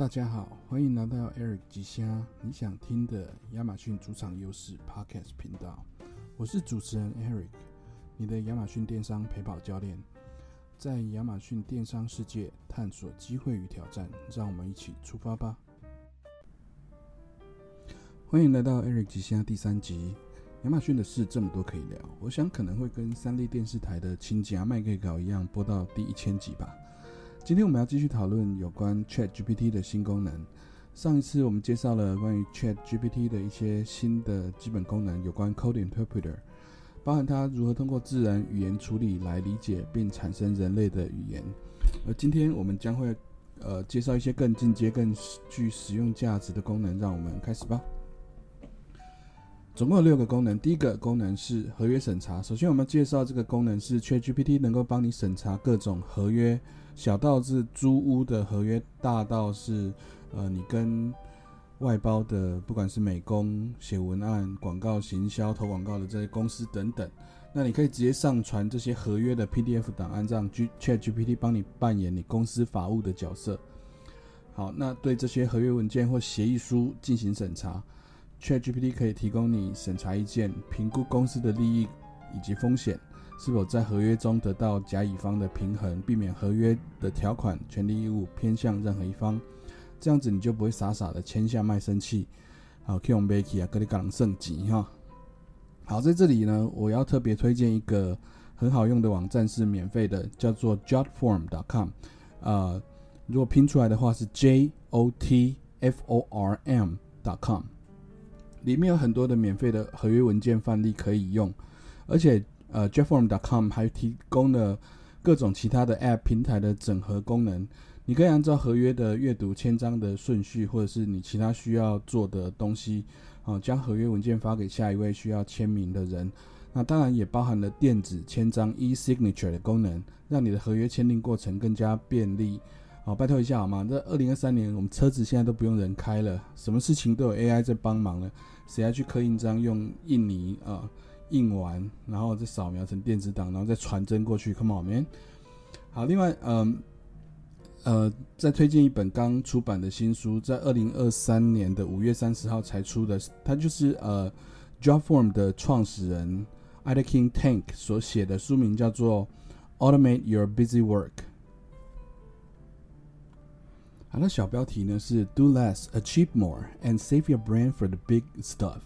大家好，欢迎来到 Eric 吉虾你想听的亚马逊主场优势 Podcast 频道。我是主持人 Eric，你的亚马逊电商陪跑教练。在亚马逊电商世界探索机会与挑战，让我们一起出发吧！欢迎来到 Eric 吉虾第三集。亚马逊的事这么多可以聊，我想可能会跟三立电视台的《亲家麦克稿》一样，播到第一千集吧。今天我们要继续讨论有关 Chat GPT 的新功能。上一次我们介绍了关于 Chat GPT 的一些新的基本功能，有关 Code Interpreter，包含它如何通过自然语言处理来理解并产生人类的语言。而今天我们将会呃介绍一些更进阶、更具实用价值的功能。让我们开始吧。总共有六个功能。第一个功能是合约审查。首先，我们介绍这个功能是 Chat GPT 能够帮你审查各种合约。小到是租屋的合约，大到是呃你跟外包的，不管是美工、写文案、广告行销、投广告的这些公司等等，那你可以直接上传这些合约的 PDF 档案，让 Chat GPT 帮你扮演你公司法务的角色。好，那对这些合约文件或协议书进行审查，Chat GPT 可以提供你审查意见，评估公司的利益以及风险。是否在合约中得到甲乙方的平衡，避免合约的条款、权利义务偏向任何一方，这样子你就不会傻傻的签下卖身契。好，K 用 Becky 啊，格里港圣级哈。好，在这里呢，我要特别推荐一个很好用的网站，是免费的，叫做 Jotform.com。呃，如果拼出来的话是 J O T F O R M.com，里面有很多的免费的合约文件范例可以用，而且。呃，Jeffform.com 还提供了各种其他的 App 平台的整合功能。你可以按照合约的阅读签章的顺序，或者是你其他需要做的东西，啊，将合约文件发给下一位需要签名的人。那当然也包含了电子签章 e-signature 的功能，让你的合约签订过程更加便利。好，拜托一下好吗？这二零二三年我们车子现在都不用人开了，什么事情都有 AI 在帮忙了。谁要去刻印章用印泥啊？印完，然后再扫描成电子档，然后再传真过去。Come on, man！好，另外，嗯，呃，再推荐一本刚出版的新书，在二零二三年的五月三十号才出的，它就是呃，Jobform 的创始人 Ida King Tank 所写的书名叫做《Automate Your Busy Work》。好，那小标题呢是 “Do less, achieve more, and save your brain for the big stuff”。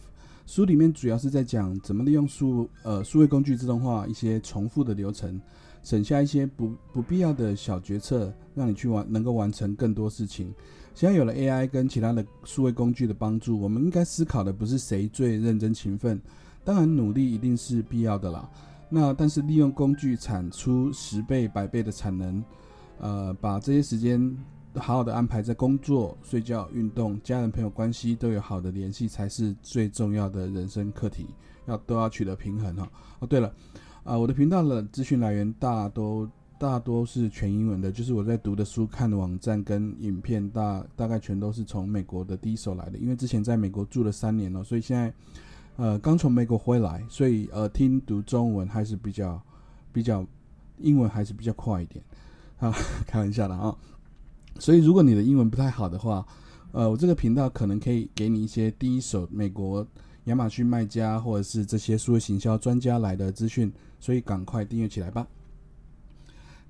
书里面主要是在讲怎么利用数呃数位工具自动化一些重复的流程，省下一些不不必要的小决策，让你去完能够完成更多事情。现在有了 AI 跟其他的数位工具的帮助，我们应该思考的不是谁最认真勤奋，当然努力一定是必要的啦。那但是利用工具产出十倍百倍的产能，呃，把这些时间。好好的安排在工作、睡觉、运动、家人朋友关系都有好的联系，才是最重要的人生课题，要都要取得平衡哈。哦，对了，啊，我的频道的资讯来源大都大多是全英文的，就是我在读的书、看的网站跟影片，大大概全都是从美国的第一手来的。因为之前在美国住了三年了，所以现在呃刚从美国回来，所以呃听读中文还是比较比较英文还是比较快一点。啊，开玩笑的啊。所以，如果你的英文不太好的话，呃，我这个频道可能可以给你一些第一手美国亚马逊卖家或者是这些数位行销专家来的资讯，所以赶快订阅起来吧。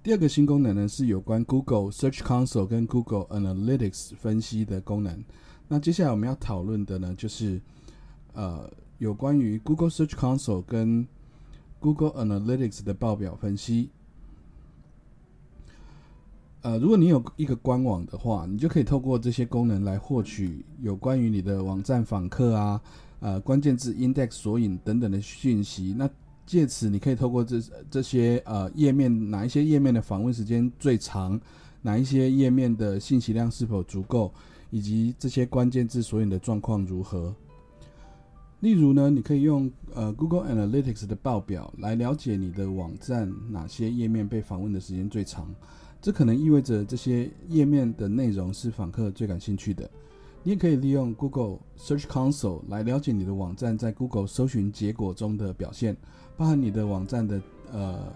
第二个新功能呢，是有关 Google Search Console 跟 Google Analytics 分析的功能。那接下来我们要讨论的呢，就是呃，有关于 Google Search Console 跟 Google Analytics 的报表分析。呃，如果你有一个官网的话，你就可以透过这些功能来获取有关于你的网站访客啊、呃关键字 index 索引等等的讯息。那借此你可以透过这这些呃页面，哪一些页面的访问时间最长，哪一些页面的信息量是否足够，以及这些关键字索引的状况如何。例如呢，你可以用呃 Google Analytics 的报表来了解你的网站哪些页面被访问的时间最长。这可能意味着这些页面的内容是访客最感兴趣的。你也可以利用 Google Search Console 来了解你的网站在 Google 搜寻结果中的表现，包含你的网站的呃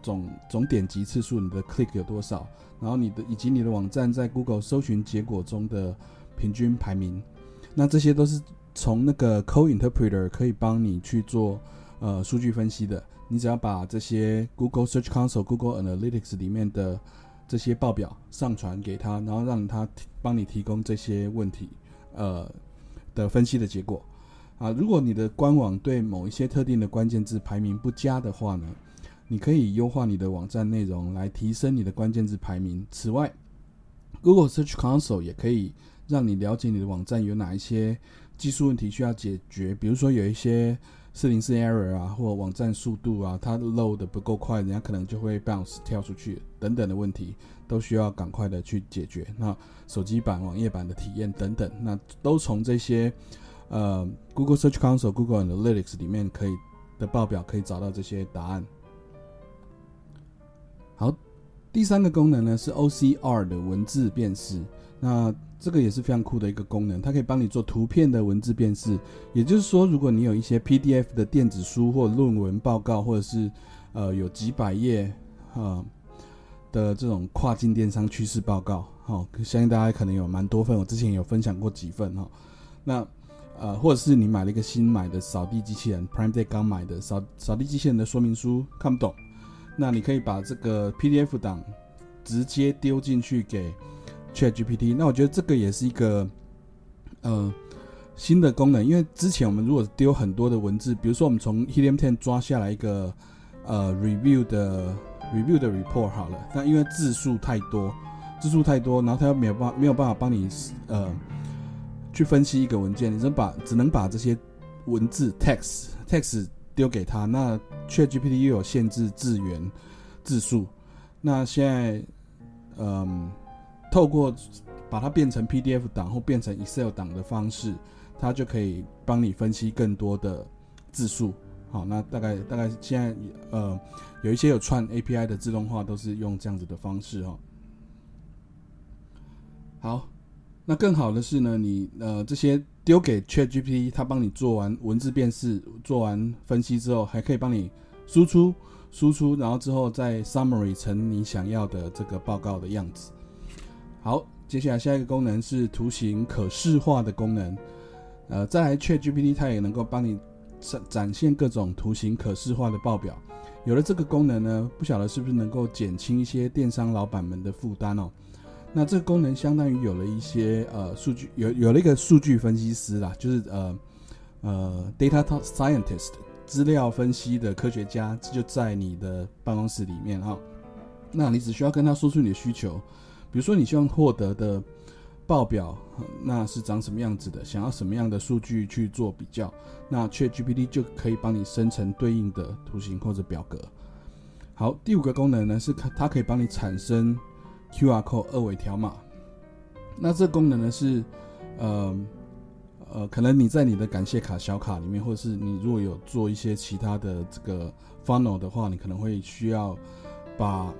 总总点击次数，你的 click 有多少，然后你的以及你的网站在 Google 搜寻结果中的平均排名，那这些都是从那个 CoInterpreter 可以帮你去做呃数据分析的。你只要把这些 Google Search Console、Google Analytics 里面的这些报表上传给他，然后让他帮你提供这些问题呃的分析的结果。啊，如果你的官网对某一些特定的关键字排名不佳的话呢，你可以优化你的网站内容来提升你的关键字排名。此外，Google Search Console 也可以让你了解你的网站有哪一些技术问题需要解决，比如说有一些四零四 error 啊，或网站速度啊，它 load 的不够快，人家可能就会 bounce 跳出去等等的问题，都需要赶快的去解决。那手机版、网页版的体验等等，那都从这些。呃，Google Search Console、Google Analytics 里面可以的报表可以找到这些答案。好，第三个功能呢是 OCR 的文字辨识。那这个也是非常酷的一个功能，它可以帮你做图片的文字辨识。也就是说，如果你有一些 PDF 的电子书或论文报告，或者是呃有几百页啊的这种跨境电商趋势报告，哈，相信大家可能有蛮多份，我之前有分享过几份哈。那呃，或者是你买了一个新买的扫地机器人，Prime Day 刚买的扫扫地机器人的说明书看不懂，那你可以把这个 PDF 档直接丢进去给 ChatGPT。那我觉得这个也是一个呃新的功能，因为之前我们如果丢很多的文字，比如说我们从 Helium 10抓下来一个呃 review 的 review 的 report 好了，那因为字数太多，字数太多，然后它又没有办没有办法帮你呃。去分析一个文件，你只能把只能把这些文字 text text 丢给他。那 ChatGPT 又有限制字源字数。那现在，嗯，透过把它变成 PDF 档或变成 Excel 档的方式，它就可以帮你分析更多的字数。好，那大概大概现在呃有一些有串 API 的自动化都是用这样子的方式哦。好。那更好的是呢，你呃这些丢给 ChatGPT，它帮你做完文字辨识、做完分析之后，还可以帮你输出、输出，然后之后再 summary 成你想要的这个报告的样子。好，接下来下一个功能是图形可视化的功能。呃，再来 ChatGPT 它也能够帮你展展现各种图形可视化的报表。有了这个功能呢，不晓得是不是能够减轻一些电商老板们的负担哦。那这个功能相当于有了一些呃数据，有有了一个数据分析师啦，就是呃呃 data scientist 资料分析的科学家就在你的办公室里面哈。那你只需要跟他说出你的需求，比如说你希望获得的报表那是长什么样子的，想要什么样的数据去做比较，那 ChatGPT 就可以帮你生成对应的图形或者表格。好，第五个功能呢是它它可以帮你产生。QR code 二维条码，那这功能呢是，呃呃，可能你在你的感谢卡小卡里面，或者是你如果有做一些其他的这个 funnel 的话，你可能会需要把，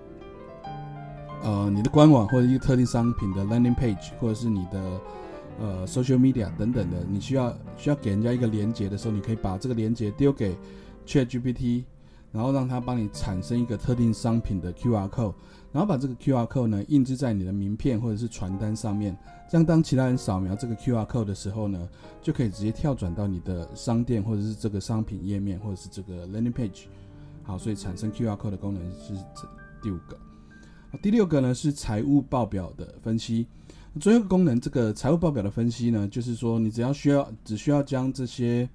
呃，你的官网或者一个特定商品的 landing page，或者是你的呃 social media 等等的，你需要需要给人家一个连接的时候，你可以把这个连接丢给 ChatGPT。然后让它帮你产生一个特定商品的 QR code，然后把这个 QR code 呢印制在你的名片或者是传单上面，这样当其他人扫描这个 QR code 的时候呢，就可以直接跳转到你的商店或者是这个商品页面或者是这个 landing page。好，所以产生 QR code 的功能是这第五个。第六个呢是财务报表的分析。最后一个功能，这个财务报表的分析呢，就是说你只要需要只需要将这些。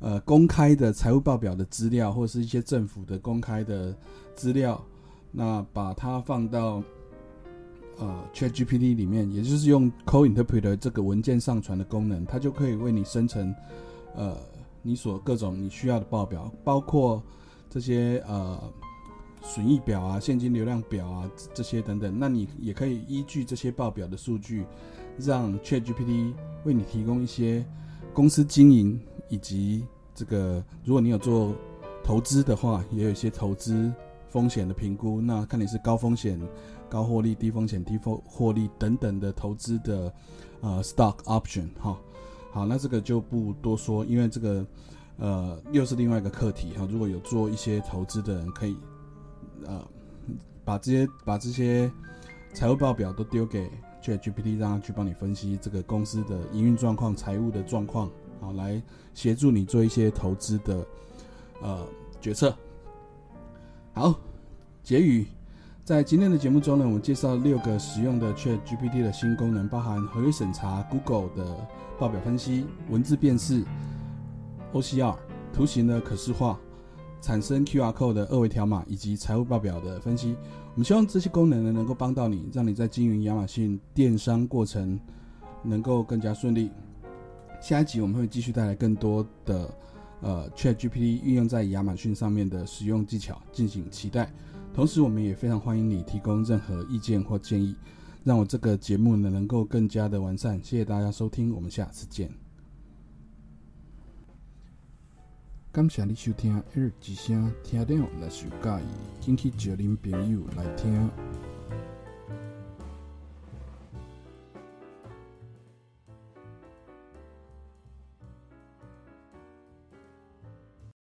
呃，公开的财务报表的资料，或是一些政府的公开的资料，那把它放到呃 ChatGPT 里面，也就是用 CoInterpreter 这个文件上传的功能，它就可以为你生成呃你所各种你需要的报表，包括这些呃损益表啊、现金流量表啊这些等等。那你也可以依据这些报表的数据，让 ChatGPT 为你提供一些公司经营。以及这个，如果你有做投资的话，也有一些投资风险的评估。那看你是高风险、高获利、低风险、低获获利等等的投资的呃 stock option 哈。好，那这个就不多说，因为这个呃又是另外一个课题哈。如果有做一些投资的人，可以呃，把这些把这些财务报表都丢给 ChatGPT，让它去帮你分析这个公司的营运状况、财务的状况，好来协助你做一些投资的呃决策。好，结语，在今天的节目中呢，我们介绍六个实用的 ChatGPT 的新功能，包含合约审查、Google 的报表分析、文字辨识、OCR、图形的可视化、产生 QR code 的二维条码以及财务报表的分析。我们希望这些功能呢，能够帮到你，让你在经营亚马逊电商过程能够更加顺利。下一集我们会继续带来更多的。呃，ChatGPT 运用在亚马逊上面的使用技巧，敬请期待。同时，我们也非常欢迎你提供任何意见或建议，让我这个节目呢能够更加的完善。谢谢大家收听，我们下次见。感谢你收听《耳之声》，听了若是有介意，请去叫您朋友来听。